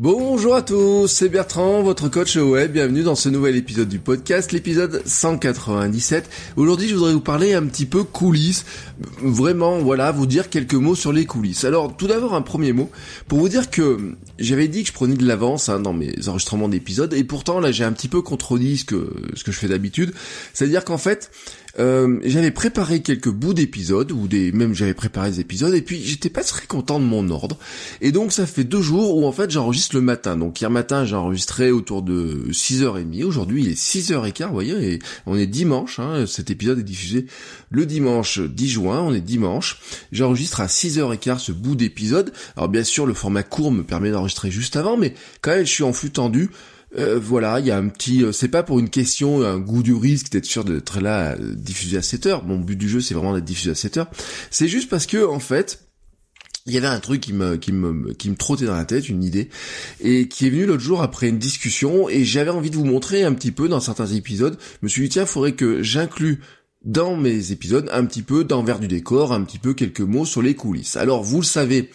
Bonjour à tous, c'est Bertrand, votre coach web. Bienvenue dans ce nouvel épisode du podcast, l'épisode 197. Aujourd'hui, je voudrais vous parler un petit peu coulisses. Vraiment, voilà, vous dire quelques mots sur les coulisses. Alors, tout d'abord, un premier mot pour vous dire que j'avais dit que je prenais de l'avance hein, dans mes enregistrements d'épisodes et pourtant, là, j'ai un petit peu contredit ce que, ce que je fais d'habitude. C'est-à-dire qu'en fait, euh, j'avais préparé quelques bouts d'épisodes, ou des, même j'avais préparé des épisodes, et puis j'étais pas très content de mon ordre. Et donc ça fait deux jours où en fait j'enregistre le matin. Donc hier matin j'ai enregistré autour de 6h30, aujourd'hui il est 6h15, vous voyez, et on est dimanche, hein, cet épisode est diffusé le dimanche 10 juin, on est dimanche. J'enregistre à 6h15 ce bout d'épisode. Alors bien sûr le format court me permet d'enregistrer juste avant, mais quand même je suis en flux tendu. Euh, voilà, il y a un petit, euh, c'est pas pour une question, un goût du risque d'être sûr d'être là, euh, diffusé à 7 heures. Mon but du jeu, c'est vraiment d'être diffusé à 7 heures. C'est juste parce que, en fait, il y avait un truc qui me, qui me, qui me trottait dans la tête, une idée, et qui est venu l'autre jour après une discussion, et j'avais envie de vous montrer un petit peu dans certains épisodes. Je me suis dit, tiens, faudrait que j'inclue dans mes épisodes un petit peu d'envers du décor, un petit peu quelques mots sur les coulisses. Alors vous le savez,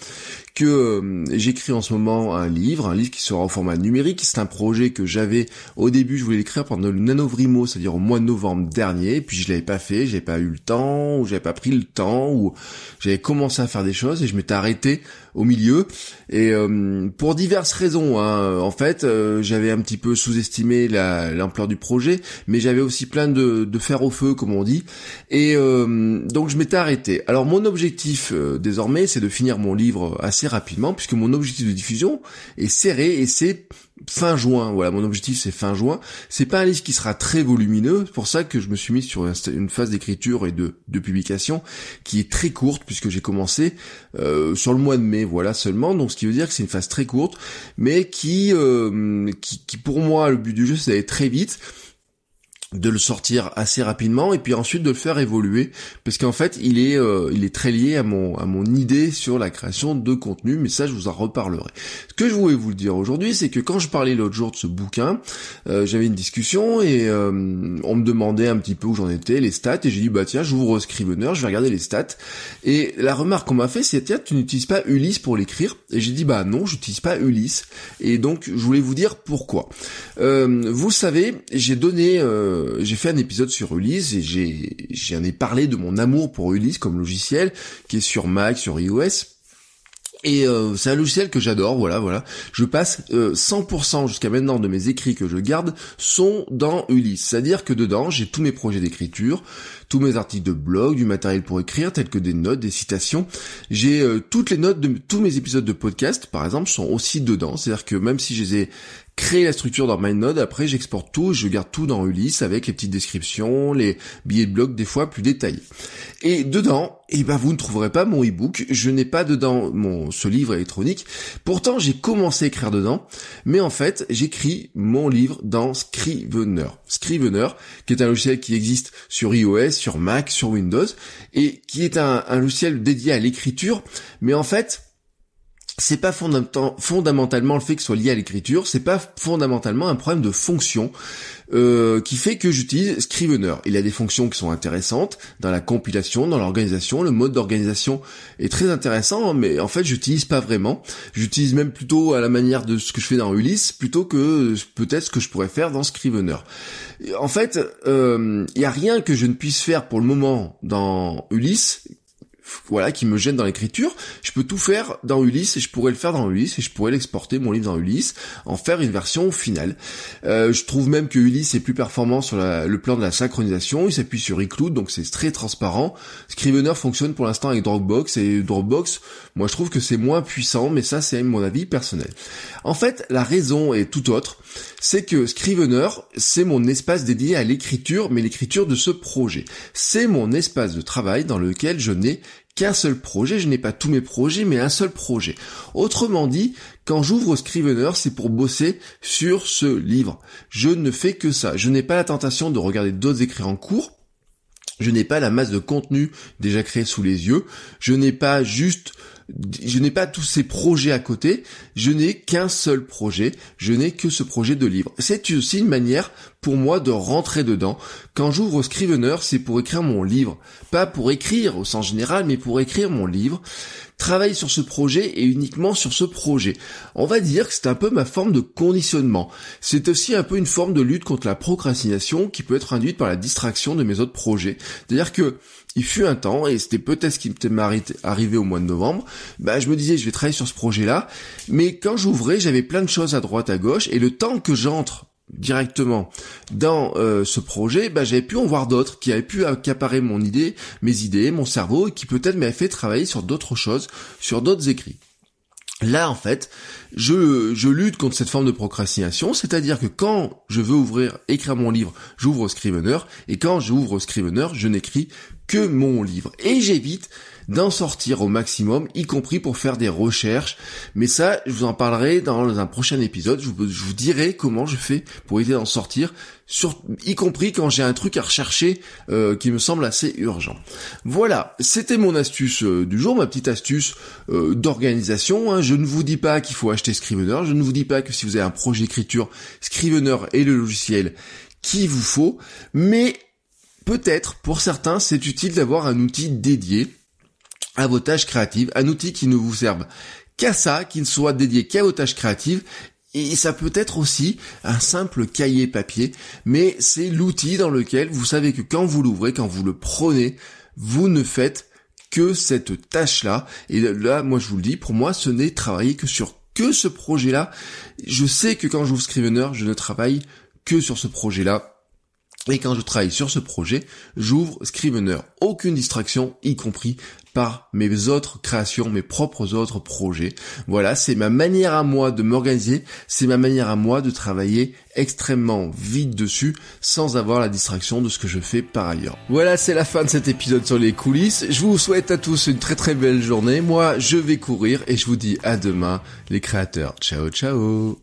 que euh, j'écris en ce moment un livre, un livre qui sera au format numérique. C'est un projet que j'avais au début, je voulais l'écrire pendant le Nanovrimo, c'est-à-dire au mois de novembre dernier, puis je l'avais pas fait, j'avais pas eu le temps, ou j'avais pas pris le temps, ou j'avais commencé à faire des choses et je m'étais arrêté au milieu. Et euh, pour diverses raisons, hein, en fait, euh, j'avais un petit peu sous-estimé l'ampleur du projet, mais j'avais aussi plein de, de fer au feu, comme on dit. Et donc je m'étais arrêté. Alors mon objectif désormais, c'est de finir mon livre assez rapidement puisque mon objectif de diffusion est serré et c'est fin juin. Voilà, mon objectif c'est fin juin. C'est pas un livre qui sera très volumineux, c'est pour ça que je me suis mis sur une phase d'écriture et de, publication qui est très courte puisque j'ai commencé euh, sur le mois de mai, voilà seulement. Donc ce qui veut dire que c'est une phase très courte, mais qui, euh, qui, qui pour moi le but du jeu c'est d'aller très vite de le sortir assez rapidement et puis ensuite de le faire évoluer parce qu'en fait il est euh, il est très lié à mon à mon idée sur la création de contenu mais ça je vous en reparlerai. Ce que je voulais vous dire aujourd'hui c'est que quand je parlais l'autre jour de ce bouquin euh, j'avais une discussion et euh, on me demandait un petit peu où j'en étais les stats et j'ai dit bah tiens j'ouvre Scrivener je vais regarder les stats et la remarque qu'on m'a fait c'est tiens tu n'utilises pas Ulysse pour l'écrire et j'ai dit bah non j'utilise pas Ulysse et donc je voulais vous dire pourquoi. vous le savez j'ai donné euh, j'ai fait un épisode sur Ulysse et j'ai j'en ai parlé de mon amour pour Ulysse comme logiciel qui est sur Mac, sur iOS. Et euh, c'est un logiciel que j'adore, voilà, voilà. Je passe 100% euh, jusqu'à maintenant de mes écrits que je garde sont dans Ulysse. C'est-à-dire que dedans, j'ai tous mes projets d'écriture, tous mes articles de blog, du matériel pour écrire, tels que des notes, des citations. J'ai toutes les notes de tous mes épisodes de podcast, par exemple, sont aussi dedans. C'est-à-dire que même si je les ai créer la structure dans MindNode, après j'exporte tout, je garde tout dans Ulysse avec les petites descriptions, les billets de blog des fois plus détaillés. Et dedans, eh ben vous ne trouverez pas mon ebook, je n'ai pas dedans mon ce livre électronique. Pourtant, j'ai commencé à écrire dedans, mais en fait, j'écris mon livre dans Scrivener. Scrivener, qui est un logiciel qui existe sur iOS, sur Mac, sur Windows et qui est un, un logiciel dédié à l'écriture, mais en fait, c'est pas fondamentalement le fait que ce soit lié à l'écriture, c'est pas fondamentalement un problème de fonction euh, qui fait que j'utilise Scrivener. Il a des fonctions qui sont intéressantes dans la compilation, dans l'organisation. Le mode d'organisation est très intéressant, mais en fait j'utilise pas vraiment. J'utilise même plutôt à la manière de ce que je fais dans Ulysse, plutôt que peut-être ce que je pourrais faire dans Scrivener. En fait, il euh, y a rien que je ne puisse faire pour le moment dans Ulysse voilà, qui me gêne dans l'écriture, je peux tout faire dans Ulysse et je pourrais le faire dans Ulysse et je pourrais l'exporter mon livre dans Ulysse, en faire une version finale. Euh, je trouve même que Ulysse est plus performant sur le plan de la synchronisation, il s'appuie sur iCloud donc c'est très transparent. Scrivener fonctionne pour l'instant avec Dropbox et Dropbox, moi je trouve que c'est moins puissant, mais ça c'est mon avis personnel. En fait, la raison est tout autre, c'est que Scrivener, c'est mon espace dédié à l'écriture, mais l'écriture de ce projet. C'est mon espace de travail dans lequel je n'ai qu'un seul projet, je n'ai pas tous mes projets, mais un seul projet. Autrement dit, quand j'ouvre Scrivener, c'est pour bosser sur ce livre. Je ne fais que ça. Je n'ai pas la tentation de regarder d'autres écrits en cours. Je n'ai pas la masse de contenu déjà créé sous les yeux. Je n'ai pas juste je n'ai pas tous ces projets à côté, je n'ai qu'un seul projet, je n'ai que ce projet de livre. C'est aussi une manière pour moi de rentrer dedans. Quand j'ouvre Scrivener, c'est pour écrire mon livre. Pas pour écrire au sens général, mais pour écrire mon livre. Travailler sur ce projet et uniquement sur ce projet. On va dire que c'est un peu ma forme de conditionnement. C'est aussi un peu une forme de lutte contre la procrastination qui peut être induite par la distraction de mes autres projets. C'est-à-dire que il fut un temps, et c'était peut-être ce qui m'était arrivé au mois de novembre, bah, je me disais, je vais travailler sur ce projet-là, mais quand j'ouvrais, j'avais plein de choses à droite, à gauche, et le temps que j'entre directement dans euh, ce projet, bah, j'avais pu en voir d'autres qui avaient pu accaparer mon idée, mes idées, mon cerveau, et qui peut-être m'avaient fait travailler sur d'autres choses, sur d'autres écrits. Là, en fait, je, je lutte contre cette forme de procrastination, c'est-à-dire que quand je veux ouvrir, écrire mon livre, j'ouvre Scrivener, et quand j'ouvre Scrivener, je n'écris que mon livre. Et j'évite d'en sortir au maximum, y compris pour faire des recherches. Mais ça, je vous en parlerai dans un prochain épisode. Je vous, dirai comment je fais pour éviter d'en sortir, sur, y compris quand j'ai un truc à rechercher euh, qui me semble assez urgent. Voilà, c'était mon astuce euh, du jour, ma petite astuce euh, d'organisation. Hein. Je ne vous dis pas qu'il faut acheter Scrivener, je ne vous dis pas que si vous avez un projet d'écriture, Scrivener est le logiciel qu'il vous faut, mais peut-être pour certains c'est utile d'avoir un outil dédié à vos tâches créatives, un outil qui ne vous serve qu'à ça, qui ne soit dédié qu'à vos tâches créatives et ça peut être aussi un simple cahier papier, mais c'est l'outil dans lequel vous savez que quand vous l'ouvrez, quand vous le prenez, vous ne faites que cette tâche-là. Et là, moi je vous le dis, pour moi, ce n'est travailler que sur que ce projet-là. Je sais que quand j'ouvre Scrivener, je ne travaille que sur ce projet-là. Et quand je travaille sur ce projet, j'ouvre Scrivener. Aucune distraction, y compris par mes autres créations, mes propres autres projets. Voilà, c'est ma manière à moi de m'organiser, c'est ma manière à moi de travailler extrêmement vite dessus sans avoir la distraction de ce que je fais par ailleurs. Voilà, c'est la fin de cet épisode sur les coulisses. Je vous souhaite à tous une très très belle journée. Moi, je vais courir et je vous dis à demain les créateurs. Ciao ciao